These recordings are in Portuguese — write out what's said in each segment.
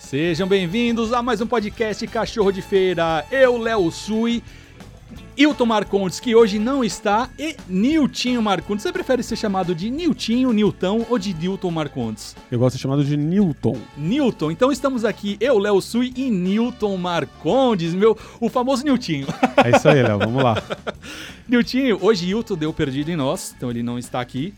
Sejam bem-vindos a mais um podcast Cachorro de Feira. Eu, Léo Sui, Hilton Marcondes, que hoje não está, e Niltinho Marcondes. Você prefere ser chamado de Niltinho, Nilton ou de Nilton Marcondes? Eu gosto de ser chamado de Newton. Nilton. Então estamos aqui, eu, Léo Sui e Nilton Marcondes, meu, o famoso Niltinho. É isso aí, Léo, vamos lá. Niltinho, hoje Hilton deu perdido em nós, então ele não está aqui.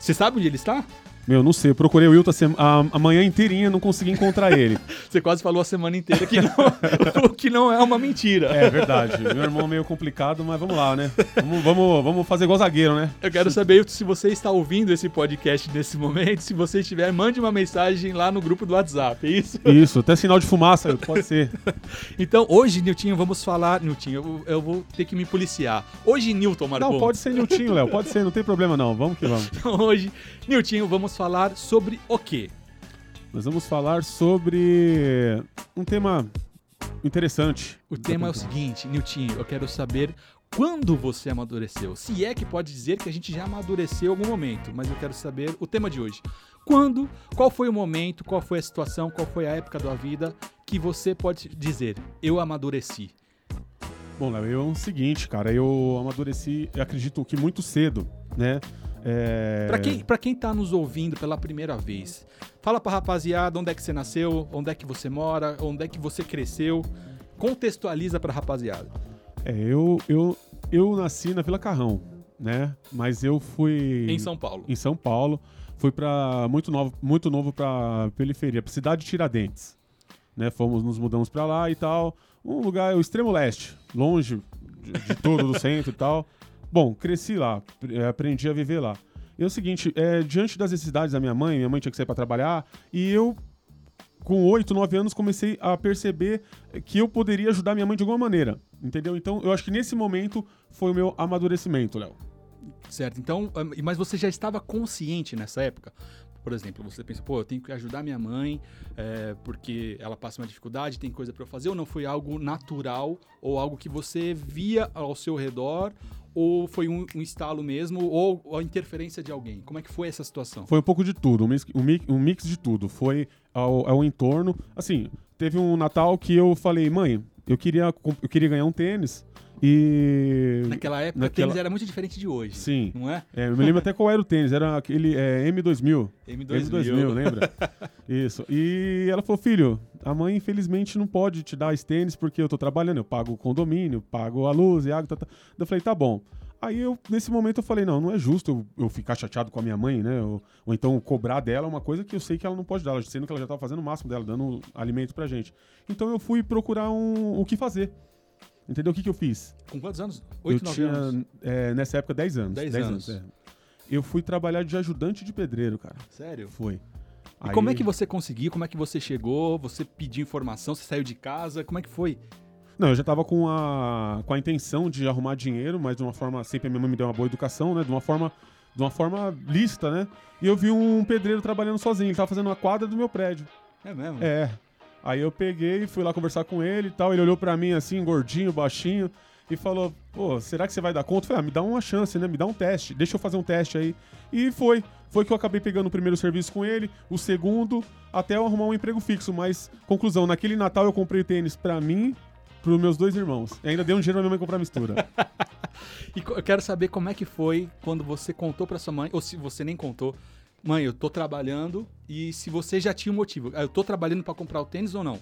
Você sabe onde ele está? Meu, não sei, eu procurei o Wilton a, a manhã inteirinha, não consegui encontrar ele. Você quase falou a semana inteira que não, o que não é uma mentira. É verdade. Meu irmão é meio complicado, mas vamos lá, né? Vamos, vamos, vamos fazer igual zagueiro, né? Eu quero saber se você está ouvindo esse podcast nesse momento. Se você estiver, mande uma mensagem lá no grupo do WhatsApp, é isso? Isso, até sinal de fumaça, pode ser. então, hoje, Niltinho, vamos falar. Niltinho, eu, eu vou ter que me policiar. Hoje, Nilton Marcon. Não, pode ser Niltinho, Léo, pode ser, não tem problema não. Vamos que vamos. Então, hoje, Niltinho, vamos falar sobre o quê? Nós vamos falar sobre um tema interessante. O tema é o seguinte, Niltinho, eu quero saber quando você amadureceu. Se é que pode dizer que a gente já amadureceu em algum momento, mas eu quero saber o tema de hoje. Quando, qual foi o momento, qual foi a situação, qual foi a época da vida que você pode dizer, eu amadureci? Bom, Léo, eu é o seguinte, cara, eu amadureci, eu acredito que muito cedo, né? É... Para quem, pra quem tá nos ouvindo pela primeira vez, fala pra rapaziada onde é que você nasceu, onde é que você mora, onde é que você cresceu. Contextualiza pra rapaziada. É, eu, eu, eu nasci na Vila Carrão, né? Mas eu fui. Em São Paulo. Em São Paulo. Fui para muito novo, muito novo pra periferia, pra cidade de Tiradentes. Né? Fomos, nos mudamos para lá e tal. Um lugar, o extremo leste, longe de, de todo, do centro e tal. Bom, cresci lá, é, aprendi a viver lá. E é o seguinte, é, diante das necessidades da minha mãe, minha mãe tinha que sair para trabalhar, e eu, com 8, 9 anos, comecei a perceber que eu poderia ajudar minha mãe de alguma maneira, entendeu? Então, eu acho que nesse momento foi o meu amadurecimento, Léo. Certo, então, mas você já estava consciente nessa época? Por exemplo, você pensa, pô, eu tenho que ajudar minha mãe é, porque ela passa uma dificuldade, tem coisa para eu fazer, ou não foi algo natural, ou algo que você via ao seu redor, ou foi um, um estalo mesmo, ou, a interferência de alguém? Como é que foi essa situação? Foi um pouco de tudo, um mix, um mix, um mix de tudo. Foi ao, ao entorno. Assim, teve um Natal que eu falei, mãe, eu queria, eu queria ganhar um tênis. E. Naquela época, naquela... o tênis era muito diferente de hoje. Sim. Não é? é eu me lembro até qual era o tênis. Era aquele é, M2000. M2000. M2000, lembra? Isso. E ela falou: filho, a mãe infelizmente não pode te dar esse tênis porque eu tô trabalhando. Eu pago o condomínio, pago a luz e a água. Tá, tá. Eu falei: tá bom. Aí eu, nesse momento, eu falei, não, não é justo eu, eu ficar chateado com a minha mãe, né? Ou, ou, então cobrar dela uma coisa que eu sei que ela não pode dar, sendo que ela já estava fazendo o máximo dela, dando alimento pra gente. Então eu fui procurar um, o que fazer. Entendeu? O que, que eu fiz? Com quantos anos? Oito, nove anos? É, nessa época, 10 anos. 10 anos. anos é. Eu fui trabalhar de ajudante de pedreiro, cara. Sério? Foi. E Aí... como é que você conseguiu? Como é que você chegou? Você pediu informação? Você saiu de casa? Como é que foi? Não, eu já tava com a, com a intenção de arrumar dinheiro, mas de uma forma. Sempre a minha mãe me deu uma boa educação, né? De uma forma. De uma forma lícita, né? E eu vi um pedreiro trabalhando sozinho. Ele tava fazendo uma quadra do meu prédio. É mesmo? É. Aí eu peguei, fui lá conversar com ele e tal. Ele olhou para mim assim, gordinho, baixinho, e falou: Pô, será que você vai dar conta? Eu falei: Ah, me dá uma chance, né? Me dá um teste. Deixa eu fazer um teste aí. E foi. Foi que eu acabei pegando o primeiro serviço com ele, o segundo, até eu arrumar um emprego fixo. Mas, conclusão, naquele Natal eu comprei tênis para mim, pros meus dois irmãos. E ainda dei um dinheiro pra minha mãe comprar mistura. e eu quero saber como é que foi quando você contou pra sua mãe, ou se você nem contou, mãe, eu tô trabalhando e se você já tinha um motivo, eu tô trabalhando para comprar o tênis ou não?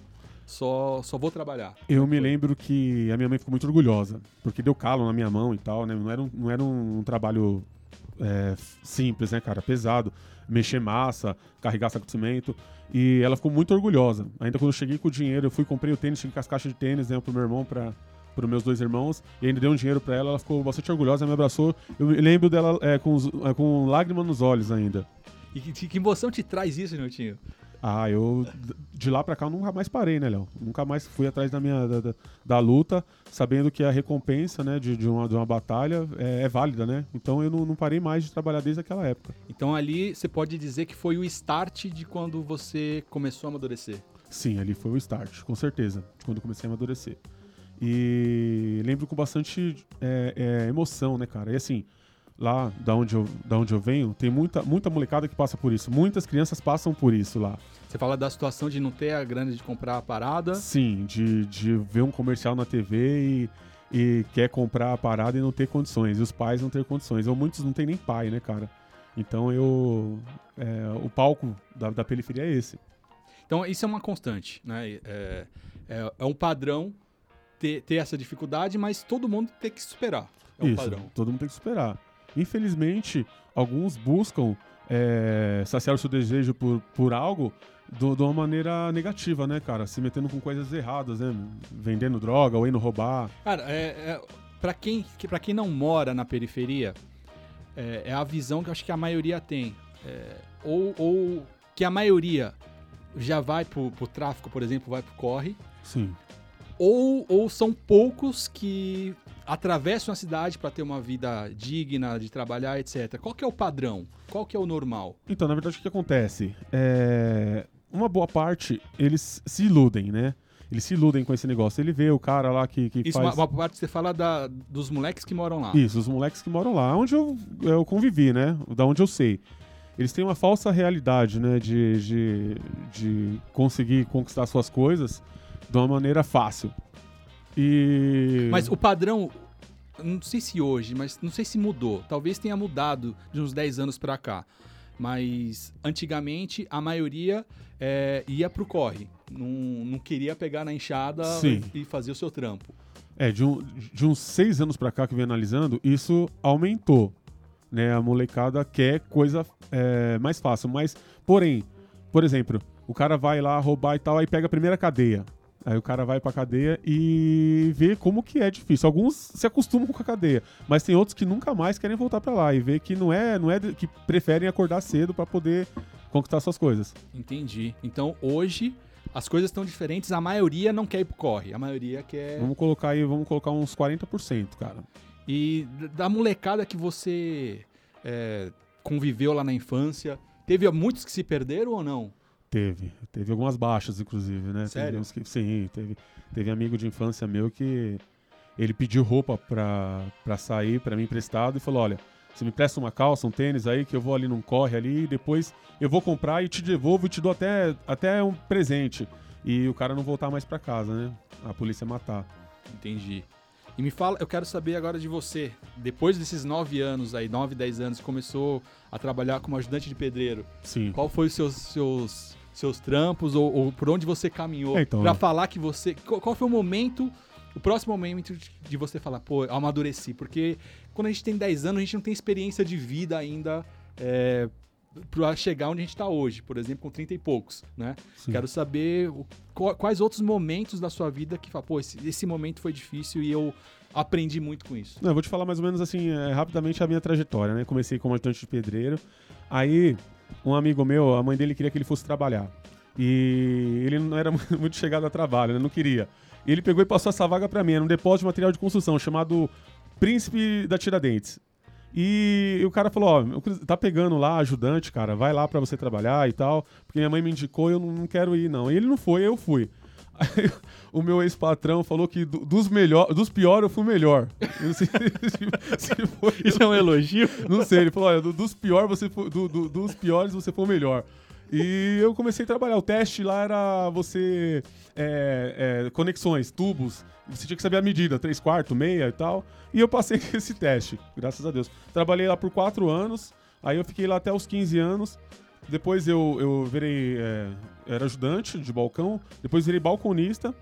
Só, só vou trabalhar. Eu me lembro que a minha mãe ficou muito orgulhosa, porque deu calo na minha mão e tal, né? Não era um, não era um, um trabalho é, simples, né, cara? Pesado. Mexer massa, carregar saco de cimento. E ela ficou muito orgulhosa. Ainda quando eu cheguei com o dinheiro, eu fui comprei o tênis, cheguei com as caixas de tênis, né, pro meu irmão, para os meus dois irmãos e ainda dei um dinheiro para ela. Ela ficou bastante orgulhosa, me abraçou. Eu lembro dela é, com, é, com lágrimas nos olhos ainda. E que, que emoção te traz isso, Niltinho? Ah, eu de lá para cá eu nunca mais parei, né, Léo? Nunca mais fui atrás da minha da, da, da, luta, sabendo que a recompensa, né, de, de, uma, de uma batalha é, é válida, né? Então eu não, não, parei mais de trabalhar desde aquela época. Então ali você pode dizer que foi o start de quando você começou a amadurecer? Sim, ali foi o start, com certeza, de quando eu comecei a amadurecer. E lembro com bastante é, é, emoção, né, cara? E assim, lá da onde eu, da onde eu venho, tem muita, muita molecada que passa por isso. Muitas crianças passam por isso lá. Você fala da situação de não ter a grana de comprar a parada. Sim, de, de ver um comercial na TV e, e quer comprar a parada e não ter condições. E os pais não ter condições. Ou muitos não tem nem pai, né, cara? Então eu. é, o palco da, da periferia é esse. Então, isso é uma constante, né? É, é, é um padrão ter, ter essa dificuldade, mas todo mundo tem que superar. É um Isso, padrão. todo mundo tem que superar. Infelizmente, alguns buscam é, saciar o seu desejo por, por algo do- de uma maneira negativa, né, cara? Se metendo com coisas erradas, né? Vendendo droga ou indo roubar. Cara, é, é, para quem, que, pra quem não mora na periferia, é, é a visão que eu acho que a maioria tem. É, ou, ou que a maioria já vai pro, pro tráfico, por exemplo, vai pro corre. Sim. Ou, ou são poucos que atravessam a cidade para ter uma vida digna de trabalhar, etc. Qual que é o padrão? Qual que é o normal? Então, na verdade, o que acontece? É, Uma boa parte, eles se iludem, né? Eles se iludem com esse negócio. Ele vê o cara lá que, que Isso, faz... uma, uma parte que você fala da, dos moleques que moram lá. Isso, os moleques que moram lá, onde eu, eu convivi, né? Da onde eu sei. Eles têm uma falsa realidade, né? De, de, de conseguir conquistar suas coisas de uma maneira fácil. E. Mas o padrão, não sei se hoje, mas não sei se mudou. Talvez tenha mudado de uns 10 anos pra cá. Mas antigamente a maioria é, ia pro corre. Não, não queria pegar na enxada Sim. e fazer o seu trampo. É, de, um- de uns seis anos pra cá que eu venho analisando, isso aumentou. Né? A molecada quer coisa é, mais fácil. Mas, porém, por exemplo, o cara vai lá roubar e tal, aí pega a primeira cadeia. Aí o cara vai pra cadeia e vê como que é difícil. Alguns se acostumam com a cadeia, mas tem outros que nunca mais querem voltar pra lá e vê que não é, não é que preferem acordar cedo pra poder conquistar suas coisas. Entendi. Então hoje as coisas estão diferentes. A maioria não quer ir pro corre. A maioria quer. Vamos colocar aí, vamos colocar uns 40%, cara. E da molecada que você é, conviveu lá na infância, teve muitos que se perderam ou não? Teve. Teve algumas baixas, inclusive, né? Sério? que- sim, teve. Teve amigo de infância meu que ele pediu roupa pra, pra sair pra mim emprestado e falou: olha, você me presta uma calça, um tênis aí, que eu vou ali num corre ali, e depois eu vou comprar e te devolvo e te dou até, até um presente. E o cara não voltar mais pra casa, né? A polícia matar. Entendi. E me fala, eu quero saber agora de você. Depois desses nove anos aí, nove, dez anos, começou a trabalhar como ajudante de pedreiro. Sim. Qual foi os seus, seus, seus trampos ou, ou por onde você caminhou É, então, Pra né? falar que você. Qual, qual foi o momento, o próximo momento de, você falar, pô, amadureci? Porque quando a gente tem 10 anos, a gente não tem experiência de vida ainda é, pra chegar onde a gente tá hoje, por exemplo, com 30 e poucos, né? Sim. Quero saber o- quais outros momentos da sua vida que fala, pô, esse, esse momento foi difícil e eu aprendi muito com isso. Não, eu vou te falar mais ou menos assim, é, rapidamente a minha trajetória, né? Comecei como ajudante de pedreiro. Aí, um amigo meu, a mãe dele queria que ele fosse trabalhar. E ele não era muito chegado a trabalho, né? Não queria. E ele pegou e passou essa vaga pra mim, era um depósito de material de construção chamado Príncipe da Tiradentes. E o cara falou, ó, tá pegando lá ajudante, cara, vai lá pra você trabalhar e tal, porque minha mãe me indicou eu não, não quero ir não. E ele não foi, eu fui. Aí, o meu ex-patrão falou que do- dos melhor, dos piores eu fui o melhor. Eu sei se- se foi- Isso é um elogio? não sei, ele falou, olha, do- dos, pior você foi- do- do- dos piores você foi o melhor. E eu comecei a trabalhar. O teste lá era você. é, é, conexões, tubos. Você tinha que saber a medida, 3 quartos, meia e tal. E eu passei esse teste, graças a Deus. Trabalhei lá por 4 anos. Aí eu fiquei lá até os 15 anos. Depois eu, eu virei. é, era ajudante de balcão. Depois virei balconista.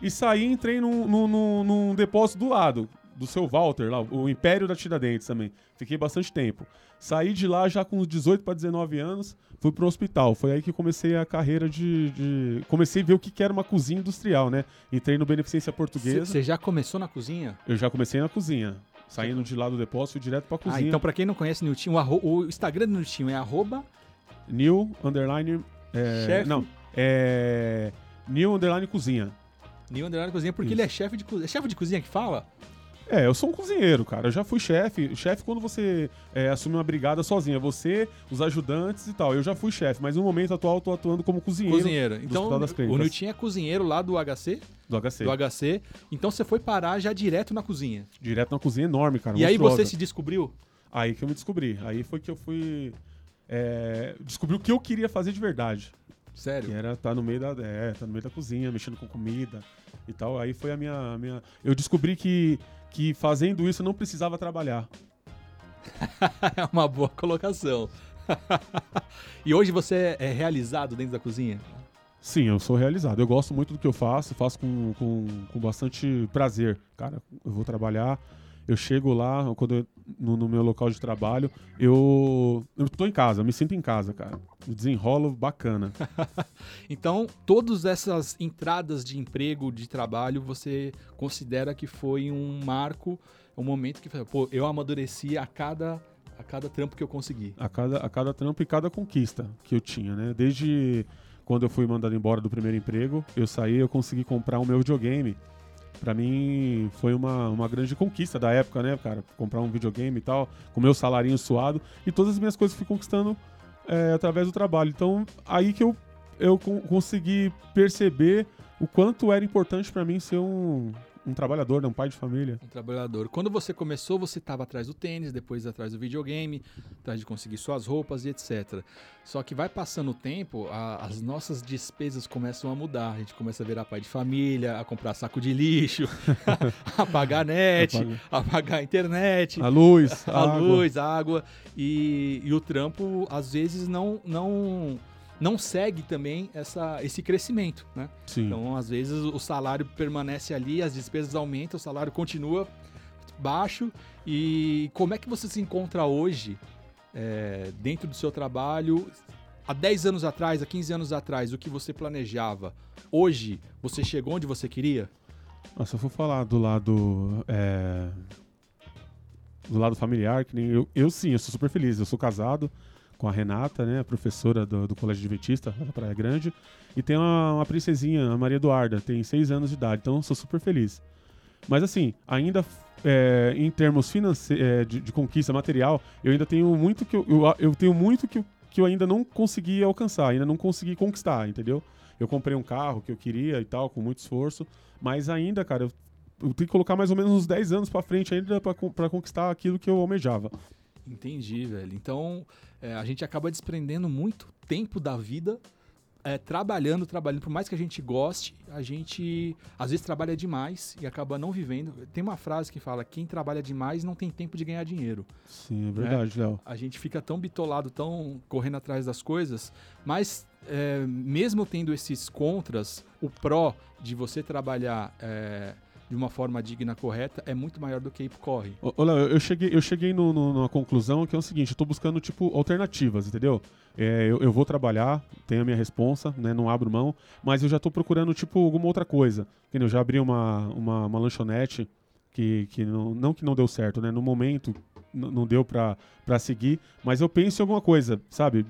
E saí e entrei num, num, num- depósito do lado, do seu Walter, lá, o Império da Tiradentes também. Fiquei bastante tempo. Saí de lá já com uns 18 para 19 anos, fui pro hospital. Foi aí que comecei a carreira de. de- Comecei a ver o que era uma cozinha industrial, né? Entrei no Beneficência Portuguesa. Você já começou na cozinha? Eu já comecei na cozinha. Saindo de lá do depósito, fui direto pra Ah, cozinha. então pra quem não conhece o Niltinho, o, o Instagram do Niltinho é arroba New Underline. é, Chefe? Não, é. New Underline Cozinha. Nil Underline Cozinha, porque Isso. ele é chefe de cozinha. É chefe de cozinha que fala? É, eu sou um cozinheiro, cara. Eu já fui chefe. Chefe quando você é, assume uma brigada sozinha. Você, os ajudantes e tal. Eu já fui chefe, mas no momento atual eu tô atuando como cozinheiro, Cozinheiro. Então, o. Niltinho é cozinheiro lá do HC, do HC. do HC. Então você foi parar já direto na cozinha. Direto na cozinha enorme, cara. e aí monstruosa. você se descobriu? Aí que eu me descobri. Aí foi que eu fui. É, descobri o que eu queria fazer de verdade. Sério? Que era estar tá no meio da. É, tá no meio da cozinha, mexendo com comida e tal. Aí foi a minha. A minha eu descobri que, que fazendo isso eu não precisava trabalhar. é uma boa colocação. e hoje você é realizado dentro da cozinha? Sim, eu sou realizado. Eu gosto muito do que eu faço, faço com, com, com bastante prazer. Cara, eu vou trabalhar, eu chego lá, quando eu, no, no, meu local de trabalho, eu, eu tô em casa, me sinto em casa, cara. desenrolo bacana. então, todas essas entradas de emprego, de trabalho, você considera que foi um marco, um momento que pô, eu amadureci a cada a cada trampo que eu consegui. A cada, a cada trampo e cada conquista que eu tinha, né? Desde quando eu fui mandado embora do primeiro emprego, eu saí, eu consegui comprar o meu videogame. Para mim foi uma, uma grande conquista da época, né, cara? Comprar um videogame e tal, com meu salarinho suado e todas as minhas coisas fui conquistando é, através do trabalho. Então, aí que eu, eu consegui perceber o quanto era importante para mim ser um, um trabalhador, né? um pai de família. Um trabalhador. Quando você começou, você estava atrás do tênis, depois atrás do videogame, atrás de conseguir suas roupas e etc. Só que vai passando o tempo, a, as nossas despesas começam a mudar. A gente começa a virar pai de família, a comprar saco de lixo, a pagar net, a pagar a internet, a luz, a, a luz, a água. E, e o trampo, às vezes, não. não não segue também essa, esse crescimento, né? Sim. Então, às vezes, o salário permanece ali, as despesas aumentam, o salário continua baixo. E como é que você se encontra hoje é, dentro do seu trabalho? Há 10 anos atrás, há 15 anos atrás, o que você planejava? Hoje, você chegou onde você queria? Nossa, eu vou falar do lado. É... Do lado familiar, que nem eu, eu sim, eu sou super feliz. Eu sou casado, com a Renata, né, professora do, do Colégio Adventista da Praia Grande. E tem uma, uma, princesinha, a Maria Eduarda, tem seis anos de idade, então sou super feliz. Mas assim, ainda é, em termos finance é, de, de, conquista material, eu ainda tenho muito que eu, eu, eu tenho muito que que eu ainda não consegui alcançar, ainda não consegui conquistar, entendeu? Eu comprei um carro que eu queria e tal, com muito esforço, mas ainda, cara, eu, eu tenho que colocar mais ou menos uns 10 anos para frente ainda para conquistar aquilo que eu almejava. Entendi, velho. Então, é, a gente acaba desprendendo muito tempo da vida é, trabalhando, trabalhando. Por mais que a gente goste, a gente às vezes trabalha demais e acaba não vivendo. Tem uma frase que fala: quem trabalha demais não tem tempo de ganhar dinheiro. Sim, é verdade, né? Léo. A gente fica tão bitolado, tão correndo atrás das coisas, mas é, mesmo tendo esses contras, o pró de você trabalhar. É, de uma forma digna, correta, é muito maior do que corre. Léo, eu cheguei, eu cheguei no, no, numa conclusão que é o seguinte, eu tô buscando, tipo, alternativas, entendeu? É, eu, eu, vou trabalhar, tenho a minha responsa, né, não abro mão, mas eu já tô procurando, tipo, alguma outra coisa. Eu já abri uma, uma, uma lanchonete que, que não, não que não deu certo, né? No momento não deu pra seguir, mas eu penso em alguma coisa, sabe?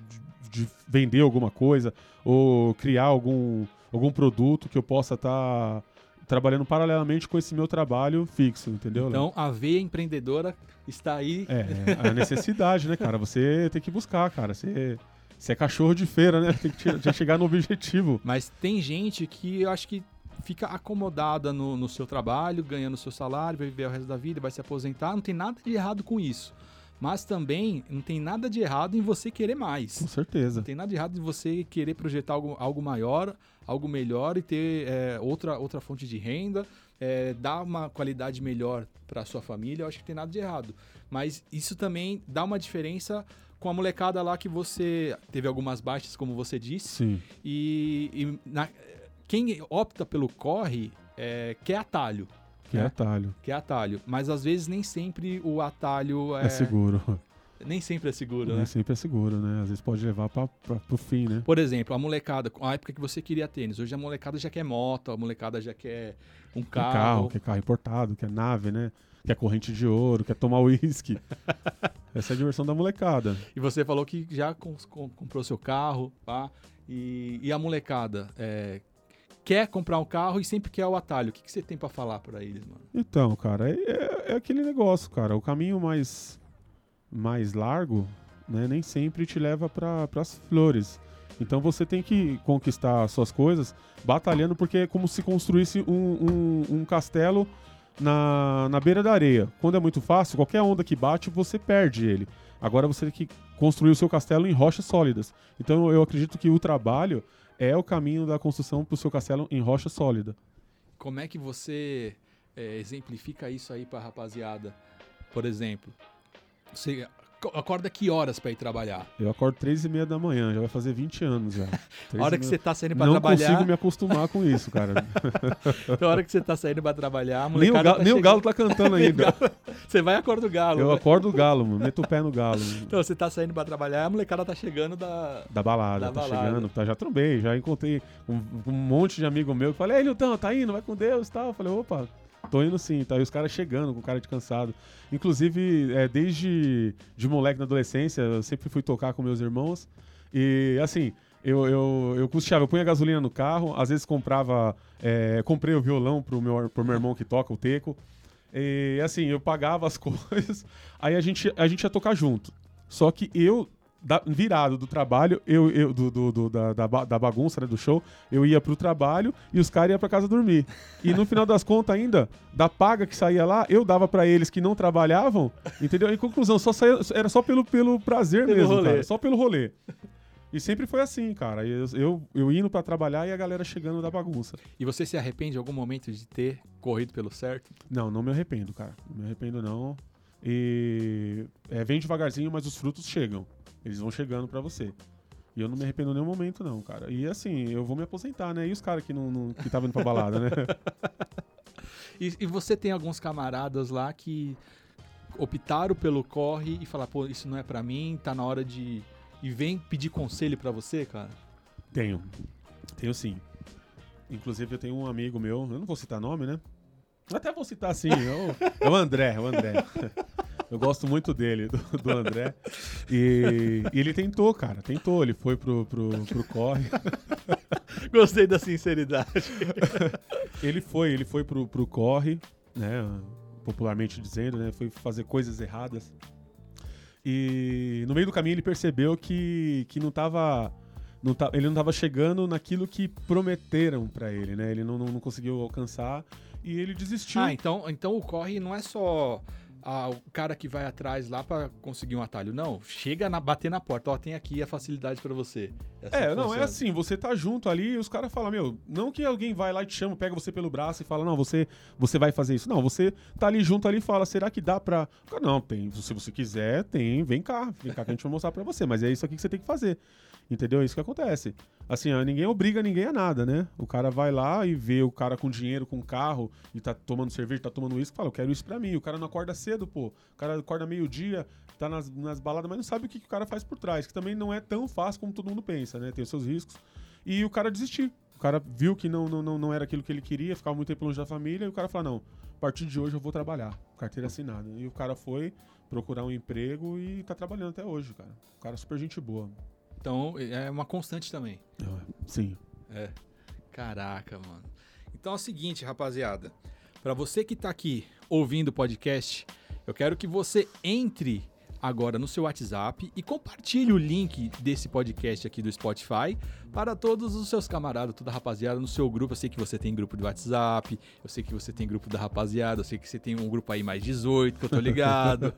De, de vender alguma coisa ou criar algum, algum produto que eu possa estar... Tá trabalhando paralelamente com esse meu trabalho fixo, entendeu? Então, a veia empreendedora está aí. É, a necessidade, né, cara? Você tem que buscar, cara. Você, você é cachorro de feira, né? Tem que chegar no objetivo. Mas tem gente que eu acho que fica acomodada no, no seu trabalho, ganhando seu salário, vai viver o resto da vida, vai se aposentar. Não tem nada de errado com isso. Mas também não tem nada de errado em você querer mais. Com certeza. Não tem nada de errado em você querer projetar algo, algo maior, algo melhor e ter é, outra, outra fonte de renda, é, dar uma qualidade melhor para sua família. Eu acho que tem nada de errado. Mas isso também dá uma diferença com a molecada lá que você teve algumas baixas, como você disse. Sim. E, e na, quem opta pelo corre é, quer atalho. Que é atalho. Que é atalho. Mas às vezes nem sempre o atalho é. É seguro. Nem sempre é seguro, Nem né? sempre é seguro, né? Às vezes pode levar para pro fim, né? Por exemplo, a molecada, a época que você queria tênis, hoje a molecada já quer moto, a molecada já quer um carro. Um carro, quer carro importado, quer nave, né? Quer corrente de ouro, quer tomar uísque. Essa é a diversão da molecada. E você falou que já comprou seu carro, tá? E, e a molecada, é, quer comprar um carro e sempre quer o atalho. O que, que você tem para falar para eles, mano? Então, cara, é, é, é, aquele negócio, cara. O caminho mais, mais largo, né, nem sempre te leva para as flores. Então você tem que conquistar suas coisas batalhando, porque é como se construísse um, um, um castelo na, na beira da areia. Quando é muito fácil, qualquer onda que bate, você perde ele. Agora você tem que construir o seu castelo em rochas sólidas. Então eu acredito que o trabalho é o caminho da construção para o seu castelo em rocha sólida. Como é que você é, exemplifica isso aí para a rapaziada? Por exemplo, você acorda que horas para ir trabalhar? Eu acordo três e meia da manhã, já vai fazer 20 anos já. a hora que você tá saindo para trabalhar... Não consigo me acostumar com isso, cara. a hora que você tá saindo para trabalhar, nem o, galo, tá nem o galo tá cantando ainda. você vai e acorda o galo. Eu né? acordo o galo, mano. Meto o pé no galo. Mano. Então, você tá saindo para trabalhar, a molecada tá chegando da... Da balada, da tá balada. chegando. Tá, já trombei, já encontrei um, um monte de amigo meu que falei, ei, Nilton, tá indo, vai com Deus e tal. Eu falei, opa, Tô indo sim, tá? E os caras chegando com cara de cansado. Inclusive, é, desde de moleque na adolescência, eu sempre fui tocar com meus irmãos. E assim, eu, eu, eu custeava, eu punha gasolina no carro, às vezes comprava. É, comprei o violão pro meu, pro meu irmão que toca, o Teco. E assim, eu pagava as coisas, aí a gente, a gente ia tocar junto. Só que eu da, virado do trabalho, eu, eu do, do, do da, da, bagunça, né, do show, eu ia pro trabalho e os caras iam pra casa dormir. E no final das contas, ainda, da paga que saía lá, eu dava para eles que não trabalhavam, entendeu? Em conclusão, só saía, era só pelo, pelo prazer pelo mesmo, cara, só pelo rolê. E sempre foi assim, cara. Eu, eu, eu indo para trabalhar e a galera chegando da bagunça. E você se arrepende em algum momento de ter corrido pelo certo? Não, não me arrependo, cara. Não me arrependo, não. E é, vem devagarzinho, mas os frutos chegam. Eles vão chegando para você. E eu não me arrependo em nenhum momento, não, cara. E assim, eu vou me aposentar, né? E os caras que não, não que estavam indo pra balada, né? e, e, você tem alguns camaradas lá que optaram pelo corre e falaram, pô, isso não é para mim, tá na hora de. E vem pedir conselho para você, cara? Tenho. Tenho sim. Inclusive, eu tenho um amigo meu, eu não vou citar nome, né? Até vou citar sim, é o, é o André, é o André. Eu gosto muito dele, do, do André. E, e, ele tentou, cara. Tentou. Ele foi pro, pro, pro corre. Gostei da sinceridade. ele foi, ele foi pro, pro corre, né? Popularmente dizendo, né? Foi fazer coisas erradas. E no meio do caminho ele percebeu que, que não tava. Não tá, ele não estava chegando naquilo que prometeram para ele, né? Ele não, não, não conseguiu alcançar e ele desistiu. Ah, então, então o corre não é só a, o cara que vai atrás lá para conseguir um atalho. Não, chega a bater na porta, ó, tem aqui a facilidade para você. Essa é, não, é assim, você tá junto ali e os caras falam, meu, não que alguém vai lá e te chama, pega você pelo braço e fala, não, você, você vai fazer isso. Não, você tá ali junto ali e fala, será que dá pra... Não, tem, se você quiser, tem, vem cá, vem cá que a gente vai mostrar pra você, mas é isso aqui que você tem que fazer. Entendeu? É isso que acontece. Assim, ó, ninguém obriga ninguém a nada, né? O cara vai lá e vê o cara com dinheiro, com carro, e tá tomando cerveja, tá tomando isso, fala, eu quero isso pra mim. O cara não acorda cedo, pô. O cara acorda meio-dia, tá nas, nas baladas, mas não sabe o que, que o cara faz por trás, que também não é tão fácil como todo mundo pensa, né? Tem os seus riscos. E o cara desistiu. O cara viu que não, não, não era aquilo que ele queria, ficava muito tempo longe da família, e o cara falou, não, a partir de hoje eu vou trabalhar. Carteira assinada. E o cara foi procurar um emprego e tá trabalhando até hoje, cara. O cara é super gente boa. Então é uma constante também. Sim. É. Caraca, mano. Então é o seguinte, rapaziada. Para você que tá aqui ouvindo o podcast, eu quero que você entre agora no seu WhatsApp e compartilhe o link desse podcast aqui do Spotify para todos os seus camaradas, toda a rapaziada no seu grupo. Eu sei que você tem grupo de WhatsApp, eu sei que você tem grupo da rapaziada, eu sei que você tem um grupo aí mais 18, que eu tô ligado.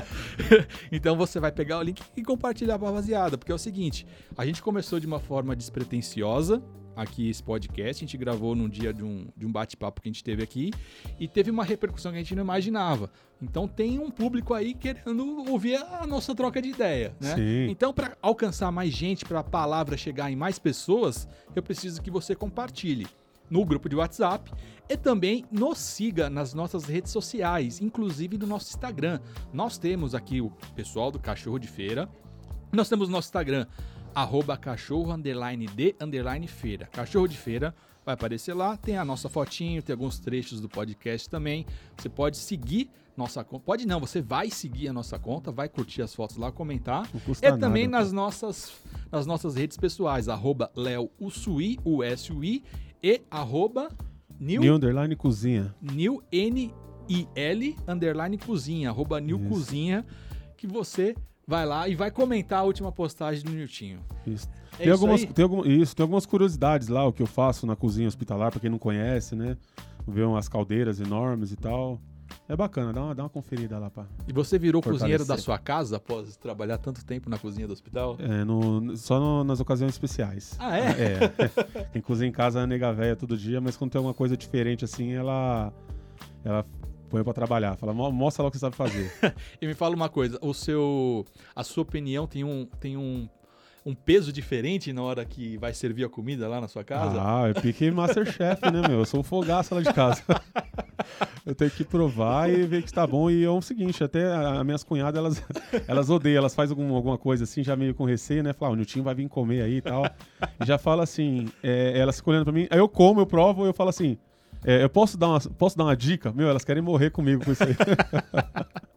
então você vai pegar o link e compartilhar para a rapaziada, porque é o seguinte, a gente começou de uma forma despretensiosa, aqui esse podcast. A gente gravou num dia de um, de um bate-papo que a gente teve aqui e teve uma repercussão que a gente não imaginava. Então tem um público aí querendo ouvir a nossa troca de ideia, né? Sim. Então para alcançar mais gente, para a palavra chegar em mais pessoas, eu preciso que você compartilhe no grupo de WhatsApp e também nos siga nas nossas redes sociais, inclusive no nosso Instagram. Nós temos aqui o pessoal do Cachorro de Feira. Nós temos o nosso Instagram, arroba cachorro underline de underline feira. Cachorro de feira vai aparecer lá, tem a nossa fotinho, tem alguns trechos do podcast também. Você pode seguir nossa conta. Pode não, você vai seguir a nossa conta, vai curtir as fotos lá, comentar. E também nas nossas, nas nossas redes pessoais, arroba Léo Usui, U-S-U-I, e arroba New, New Underline Cozinha. New N-I-L Underline Cozinha, arroba New Isso. Cozinha, que você vai lá e vai comentar a última postagem do Niltinho. Isso. É tem isso algumas, tem algum, isso, tem algumas curiosidades lá, o que eu faço na cozinha hospitalar, pra quem não conhece, né? Ver umas caldeiras enormes e tal. É bacana, dá uma, dá uma conferida lá, pá. E você virou cozinheiro da Fortalecer. sua casa após trabalhar tanto tempo na cozinha do hospital? É, no- só no- nas ocasiões especiais. Ah, é? É. Quem cozinha em casa é nega véia todo dia, mas quando tem alguma coisa diferente assim, ela. Ela põe pra trabalhar. Fala, "Mo- mostra lá o que você sabe fazer. E me fala uma coisa, o seu, a sua opinião tem um, tem um, um peso diferente na hora que vai servir a comida lá na sua casa? Ah, eu piquei Masterchef, né, meu? Eu sou um fogaço lá de casa. Eu tenho que provar e ver que está bom. E é o seguinte, até as minhas cunhadas, elas, elas odeiam, elas fazem algum- alguma coisa assim, já meio com receio, né? Falar, ah, o Niltinho vai vir comer aí e tal. E já fala assim, é, elas ficam olhando pra mim, aí eu como, eu provo, eu falo assim, é, eu posso dar, uma, posso dar uma dica? Meu, elas querem morrer comigo com isso aí.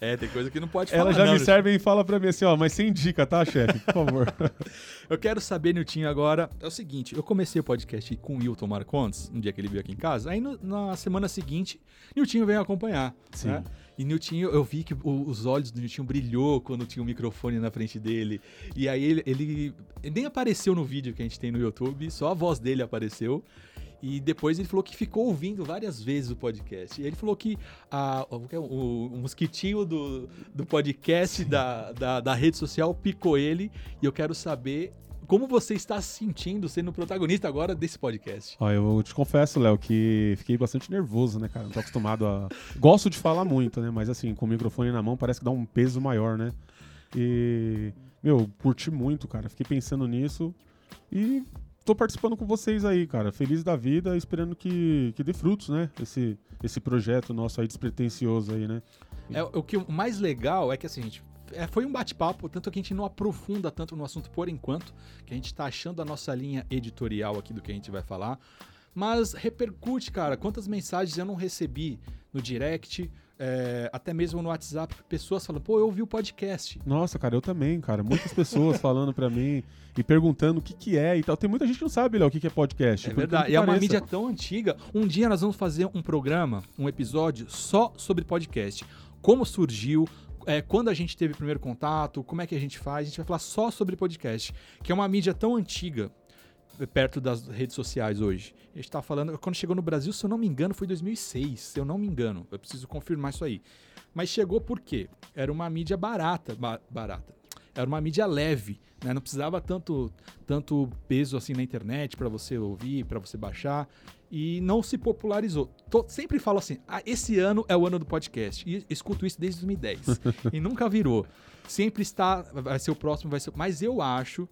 É, tem coisa que não pode falar. Elas já não, me né? servem e falam pra mim assim, ó, mas sem dica, tá, chefe? Por favor. Eu quero saber, Niltinho, agora. É o seguinte: eu comecei o podcast com o Wilton Marcondes, um dia que ele veio aqui em casa. Aí no- na semana seguinte, Niltinho veio acompanhar. Sim. né? E Niltinho, eu vi que o- os olhos do Niltinho brilhou quando tinha o microfone na frente dele. E aí ele, ele, ele nem apareceu no vídeo que a gente tem no YouTube, só a voz dele apareceu. E depois ele falou que ficou ouvindo várias vezes o podcast. E ele falou que a- o, é? o- o mosquitinho do, do podcast da, da, da rede social picou ele. E eu quero saber como você está se sentindo sendo o protagonista agora desse podcast. Ó, eu te confesso, Léo, que fiquei bastante nervoso, né, cara? Não tô acostumado a. Gosto de falar muito, né? Mas assim, com o microfone na mão parece que dá um peso maior, né? E. Meu, curti muito, cara. Fiquei pensando nisso e tô participando com vocês aí, cara. Feliz da vida, esperando que, que dê frutos, né? Esse, esse projeto nosso aí despretensioso aí, né? É, o que o mais legal é que assim, gente, é, foi um bate-papo, tanto que a gente não aprofunda tanto no assunto por enquanto, que a gente tá achando a nossa linha editorial aqui do que a gente vai falar. Mas repercute, cara. Quantas mensagens eu não recebi no direct, é, até mesmo no WhatsApp, pessoas falando, pô, eu ouvi o podcast. Nossa, cara, eu também, cara. Muitas pessoas falando pra mim e perguntando o que que é e tal. Tem muita gente que não sabe, Léo, o que que é podcast. É verdade. E é uma mídia tão antiga. Um dia nós vamos fazer um programa, um episódio só sobre podcast. Como surgiu, é, quando a gente teve o primeiro contato, como é que a gente faz. A gente vai falar só sobre podcast, que é uma mídia tão antiga perto das redes sociais hoje. A gente tá falando, quando chegou no Brasil, se eu não me engano, foi 2006, se eu não me engano. Eu preciso confirmar isso aí. Mas chegou por quê? Era uma mídia barata, ba- barata. Era uma mídia leve, né? Não precisava tanto, tanto peso assim na internet para você ouvir, para você baixar e não se popularizou. Tô- sempre falo assim: ah, esse ano é o ano do podcast. E escuto isso desde 2010 e nunca virou. Sempre está, vai ser o próximo, vai ser. Mas eu acho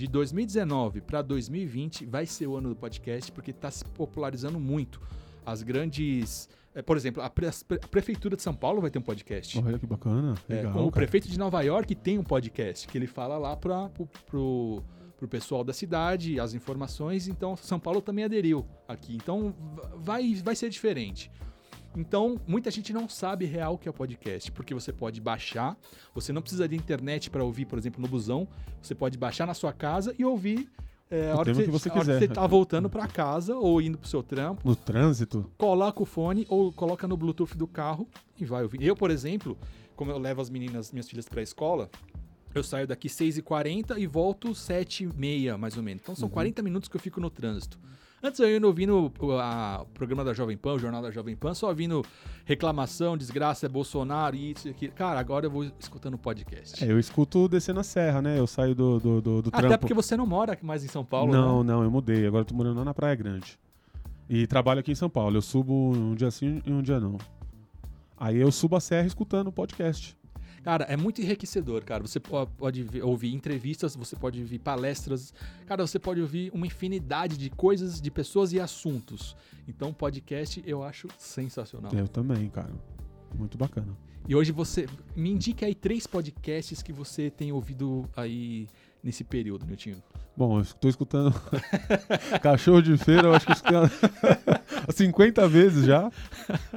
de 2019 para 2020 vai ser o ano do podcast porque está se popularizando muito. As grandes, eh, por exemplo, a, pre- a prefeitura de São Paulo vai ter um podcast. Olha que bacana. É, Legal. com o prefeito de Nova York tem um podcast que ele fala lá para pro, pro, pro pessoal da cidade, as informações. Então, São Paulo também aderiu aqui. Então, vai, vai ser diferente. Então, muita gente não sabe real o que é o podcast, porque você pode baixar, você não precisa de internet para ouvir, por exemplo, no busão, você pode baixar na sua casa e ouvir é, a hora que que você a hora quiser. você tá voltando para casa ou indo pro seu trampo No trânsito. coloca o fone ou coloca no Bluetooth do carro e vai ouvir. Eu, por exemplo, como eu levo as meninas, minhas filhas pra escola, eu saio daqui 6h40 e volto 7h30, mais ou menos. Então são 40 minutos que eu fico no trânsito. Antes eu ia ouvindo o programa da Jovem Pan, o jornal da Jovem Pan, só ouvindo reclamação, desgraça, é Bolsonaro e isso e aquilo. Cara, agora eu vou escutando podcast. É, eu escuto descendo a serra, né? Eu saio do, do, do, do Até trampo. porque você não mora mais em São Paulo, não, né? não, eu mudei. Agora eu tô morando lá na Praia Grande. E trabalho aqui em São Paulo. Eu subo um dia sim e um dia não. Aí eu subo a serra escutando o podcast. Cara, é muito enriquecedor, cara. Você po- pode ver- ouvir entrevistas, você pode ouvir palestras. Cara, você pode ouvir uma infinidade de coisas, de pessoas e assuntos. Então, podcast eu acho sensacional. Eu também, cara. Muito bacana. E hoje você me indique aí três podcasts que você tem ouvido aí nesse período, Niltinho. Bom, eu tô escutando Cachorro de Feira, eu acho que eu escutei há 50 vezes já.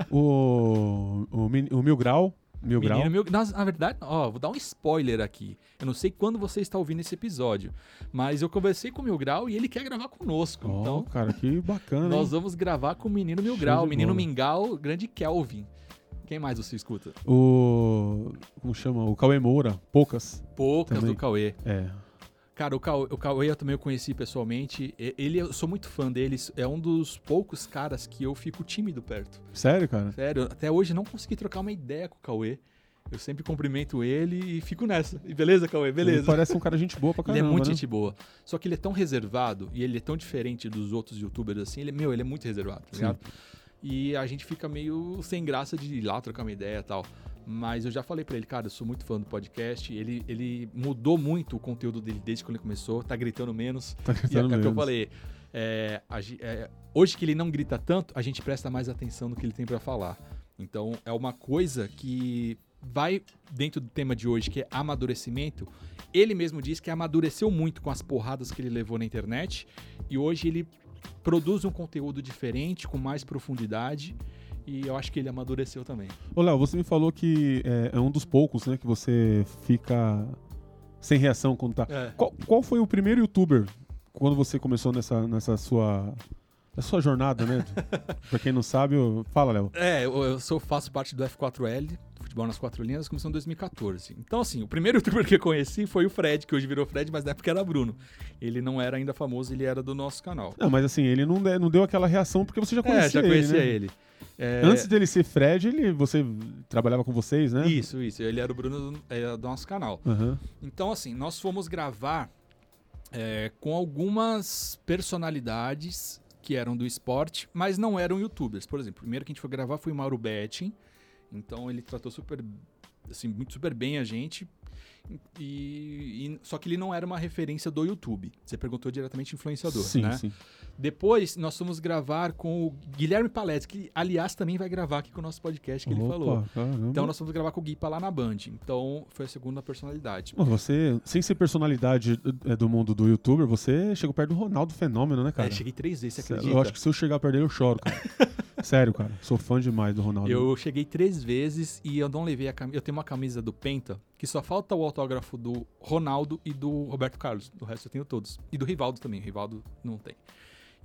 O, o, o Mil Grau. Mil Grau. Meu, na, na verdade, ó, vou dar um spoiler aqui. Eu não sei quando você está ouvindo esse episódio, mas eu conversei com o Mil Grau e ele quer gravar conosco. Ó, então, cara, que bacana. Nós vamos gravar com o Menino Mil Grau, Menino. Mingau, grande Kelvin. Quem mais você escuta? O. Como chama? O Cauê Moura. Poucas. Poucas Também. do Cauê. É. Cara, o Cauê, o Cauê eu também eu conheci pessoalmente. Ele, eu sou muito fã dele. É um dos poucos caras que eu fico tímido perto. Sério, cara? Sério, até hoje não consegui trocar uma ideia com o Cauê. Eu sempre cumprimento ele e fico nessa. E beleza, Cauê? Ele Beleza. parece um cara gente boa pra Ele caramba, é muito né? gente boa. Só que ele é tão reservado e ele é tão diferente dos outros youtubers assim. Ele, meu, ele é muito reservado, tá Sim. E a gente fica meio sem graça de ir lá trocar uma ideia e tal. Mas eu já falei pra ele, cara, eu sou muito fã do podcast. Ele, ele mudou muito o conteúdo dele desde quando ele começou. Tá gritando menos. Tá E é gritando o que eu falei. é, a é, hoje que ele não grita tanto, a gente presta mais atenção no que ele tem pra falar. Então é uma coisa que vai dentro do tema de hoje, que é amadurecimento. Ele mesmo diz que amadureceu muito com as porradas que ele levou na internet e hoje ele produz um conteúdo diferente, com mais profundidade. E eu acho que ele amadureceu também. Ô, Léo, você me falou que é, é um dos poucos, né, que você fica sem reação quando tá. É. Qual, qual foi o primeiro youtuber quando você começou nessa, nessa sua. sua jornada, né? pra quem não sabe, eu... fala, Léo. É, eu, eu sou, faço parte do F4L, Futebol nas Quatro Linhas, começou em 2014. Então, assim, o primeiro youtuber que eu conheci foi o Fred, que hoje virou Fred, mas na época era Bruno. Ele não era ainda famoso, ele era do nosso canal. Não, mas assim, ele não, não deu aquela reação porque você já conhecia é, já ele, conhecia né? ele. É, Antes dele ser Fred, ele, você trabalhava com vocês, né? Isso, isso. Ele era o Bruno do, do nosso canal. Aham. Então, assim, nós fomos gravar é, com algumas personalidades que eram do esporte, mas não eram youtubers. Por exemplo, o primeiro que a gente foi gravar foi o Mauro Betting. Então ele tratou super, assim, muito super bem a gente. E, e- só que ele não era uma referência do YouTube. Você perguntou diretamente influenciador, Sim, né? sim. Depois nós fomos gravar com o Guilherme Paletti, que aliás também vai gravar aqui com o nosso podcast que ele Opa, falou. caramba. Então nós fomos gravar com o Guipa lá na Band. Então foi a segunda personalidade. Pô, Você, sem ser personalidade é, do mundo do youtuber, você chegou perto do Ronaldo Fenômeno, né, cara? É, cheguei três vezes, você acredita? Eu acho que se eu chegar perto dele, eu choro, cara. Sério, cara. Sou fã demais do Ronaldo. Eu cheguei três vezes e eu não levei a camisa. Eu tenho uma camisa do Penta que só falta o autógrafo do Ronaldo e do Roberto Carlos. Do resto eu tenho todos. E do Rivaldo também. O Rivaldo não tem.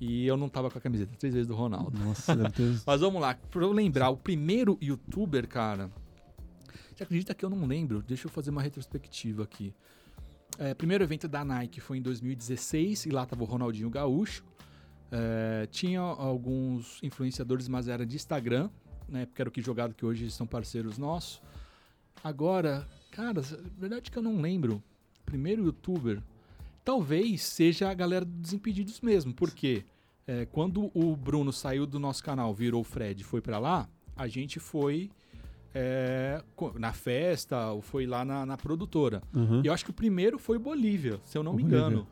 E eu não tava com a camiseta. Três vezes do Ronaldo. Nossa, ter... Mas vamos lá. Pra eu lembrar, o primeiro youtuber, cara. Você acredita que eu não lembro? Deixa eu fazer uma retrospectiva aqui. É, primeiro evento da Nike foi em 2016 e lá tava o Ronaldinho Gaúcho. É, tinha alguns influenciadores, mas era de Instagram, né? Porque era o que jogado que hoje são parceiros nossos. Agora, cara, verdade que eu não lembro. Primeiro youtuber. Talvez seja a galera dos Desimpedidos mesmo, porque é, quando o Bruno saiu do nosso canal, virou o Fred e foi pra lá, a gente foi é, na festa, ou foi lá na, na produtora. Uhum. E eu acho que o primeiro foi o Bolívia, se eu não O me Bolívia. engano.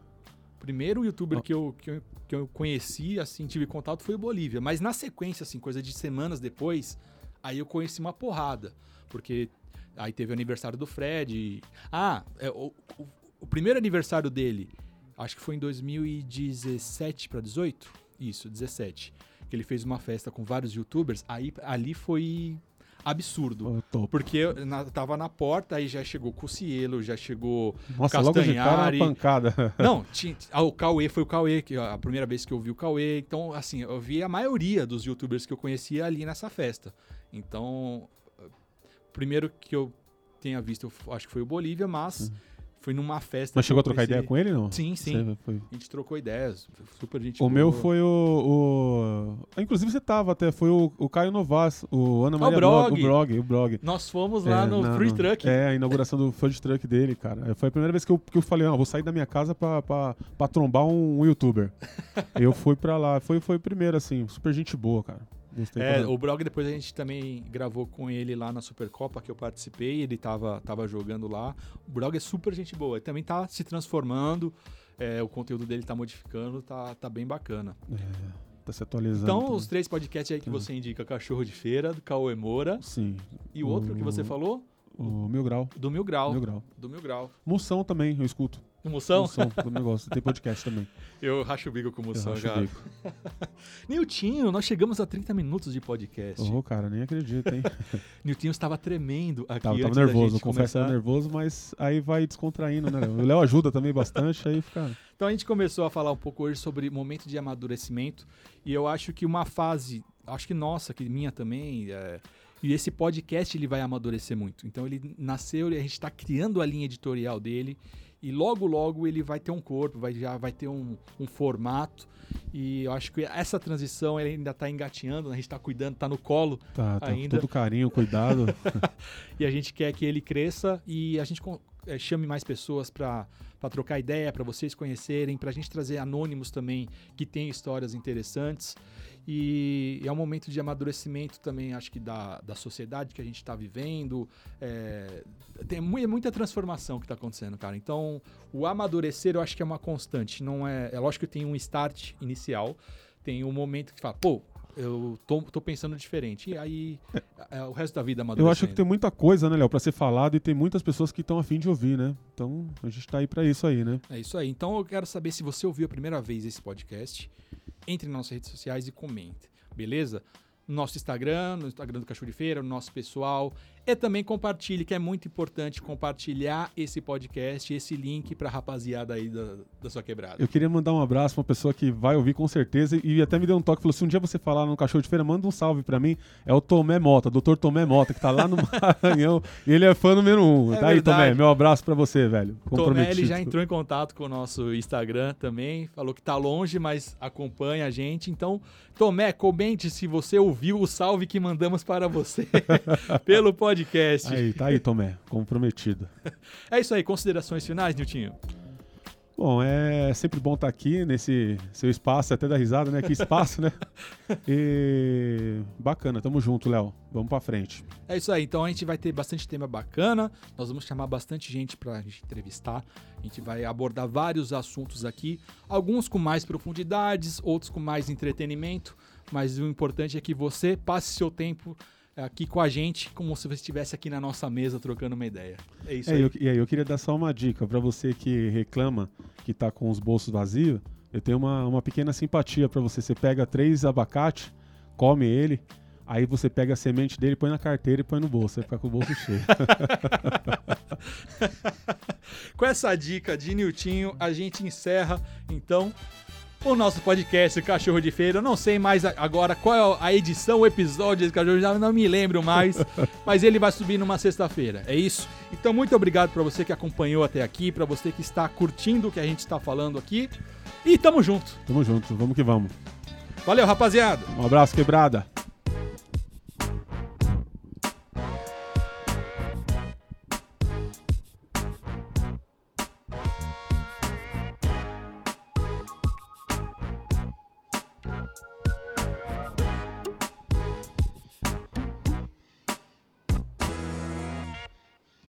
O primeiro youtuber que, eu, que, eu, que eu conheci, assim, tive contato foi o Bolívia. Mas na sequência, assim, coisa de semanas depois, aí eu conheci uma porrada. Porque aí teve o aniversário do Fred. e- Ah, é, o, o, o primeiro aniversário dele, acho que foi em 2017 para 18? Isso, 17. Que ele fez uma festa com vários youtubers. Aí ali foi absurdo. Top. Porque eu na- tava na porta, aí já chegou Cucielo, já chegou. Nossa, logo de cara Castanhari. uma pancada. Não, tinha, ah, o Cauê foi o Cauê, que a primeira vez que eu vi o Cauê. Então, assim, eu vi a maioria dos youtubers que eu conhecia ali nessa festa. Então, primeiro que eu tenha visto, eu acho que foi o Bolívia, mas foi numa festa. Mas chegou a trocar ideia com ele, não? Sim, sim. Foi- A gente trocou ideias, super gente O meu boa. foi o, o- Inclusive você tava até, foi o, o Caio Novas, o Ana Maria Brog. o Brog, o Brog. Nós fomos lá É, no na- Free Truck. É, a inauguração do food truck dele, cara. Foi a primeira vez que eu, que eu falei, ah, vou sair da minha casa pra, pra, pra trombar um, um youtuber. eu fui pra lá, foi, foi o primeiro, assim, super gente boa, cara. É, pra- o Brog depois a gente também gravou com ele lá na Supercopa que eu participei, ele tava, tava jogando lá. O Brog é super gente boa, ele também tá se transformando, é, o conteúdo dele tá modificando, tá, tá bem bacana. Tá se atualizando. Então, também. os três podcasts aí que Hum. você indica, Cachorro de Feira, do Cauê Moura, Sim. e o outro que você O- falou, O Mil Grau. do Mil Grau. Mil Grau. Do Mil Grau. Moção também, eu escuto. O Moção? Moção do negócio. Tem podcast também. Eu racho o bico com o Eu Moção, racho o cara. bico. Niltinho, nós chegamos a 30 minutos de podcast. Ô, cara, nem acredito, hein? Niltinho estava tremendo aqui Tava, tava nervoso, gente confesso que tava nervoso, mas aí vai descontraindo, né? Léo? O Léo ajuda também bastante, aí fica. Então a gente começou a falar um pouco hoje sobre momento de amadurecimento e eu acho que uma fase, acho que nossa, que minha também, é, e esse podcast ele vai amadurecer muito. Então ele nasceu e a gente está criando a linha editorial dele E logo, logo ele vai ter um corpo, vai, já vai ter um, um formato. E eu acho que essa transição ele ainda está engateando, né? a gente está cuidando, está no colo Tá, tá. ainda. Todo carinho, cuidado. E a gente quer que ele cresça e a gente eh, chame mais pessoas para trocar ideia, para vocês conhecerem, para a gente trazer anônimos também que têm histórias interessantes. E é um momento de amadurecimento também, acho que da, da sociedade que a gente está vivendo. É, tem é muita transformação que está acontecendo, cara. Então, o amadurecer eu acho que é uma constante. Não é, é lógico que tem um start inicial, tem um momento que fala, pô, eu tô, tô pensando diferente. E aí, é, o resto da vida Eu amadurecendo. acho que tem muita coisa, né, Léo, pra ser falado e tem muitas pessoas que estão afim de ouvir, né? Então a gente tá aí pra isso aí, né? É isso aí. Então eu quero saber se você ouviu a primeira vez esse podcast. Entre nas nossas redes sociais e comente, beleza? No nosso Instagram, no Instagram do Cachorro de Feira, no nosso pessoal. E também compartilhe, que é muito importante compartilhar esse podcast, esse link pra rapaziada aí da, da sua quebrada. Eu queria mandar um abraço pra uma pessoa que vai ouvir com certeza e até me deu um toque, falou: se um dia você falar no cachorro de feira, manda um salve pra mim. É o Tomé Mota, doutor Tomé Mota, que tá lá no Maranhão e ele é fã número um. É tá aí. Tomé, meu abraço pra você, velho. Tomé, ele já entrou em contato com o nosso Instagram também, falou que tá longe, mas acompanha a gente. Então, Tomé, comente se você ouviu o salve que mandamos para você pelo podcast. Aí, tá aí, Tomé, comprometido. É isso aí, considerações finais, Niltinho? Bom, é sempre bom estar aqui nesse seu espaço, até da risada, né? Que espaço, né? E bacana, tamo junto, Léo. Vamos pra frente. É isso aí, então a gente vai ter bastante tema bacana, nós vamos chamar bastante gente pra gente entrevistar, a gente vai abordar vários assuntos aqui, alguns com mais profundidades, outros com mais entretenimento, mas o importante é que você passe seu tempo aqui com a gente, como se você estivesse aqui na nossa mesa trocando uma ideia. É isso É, aí. eu, e aí, eu queria dar só uma dica pra você que reclama que tá com os bolsos vazios. Eu tenho uma, uma pequena simpatia pra você. Você pega três abacate, come ele, aí você pega a semente dele, põe na carteira e põe no bolso. Você fica com o bolso cheio. Com essa dica de Niltinho, a gente encerra, então, o nosso podcast Cachorro de Feira. Eu não sei mais agora qual é a edição, o episódio desse Cachorro, já não me lembro mais, mas ele vai subir numa sexta-feira, é isso? Então, muito obrigado para você que acompanhou até aqui, para você que está curtindo o que a gente está falando aqui. E tamo junto. Tamo junto, vamos que vamos. Valeu, rapaziada! Um abraço, quebrada.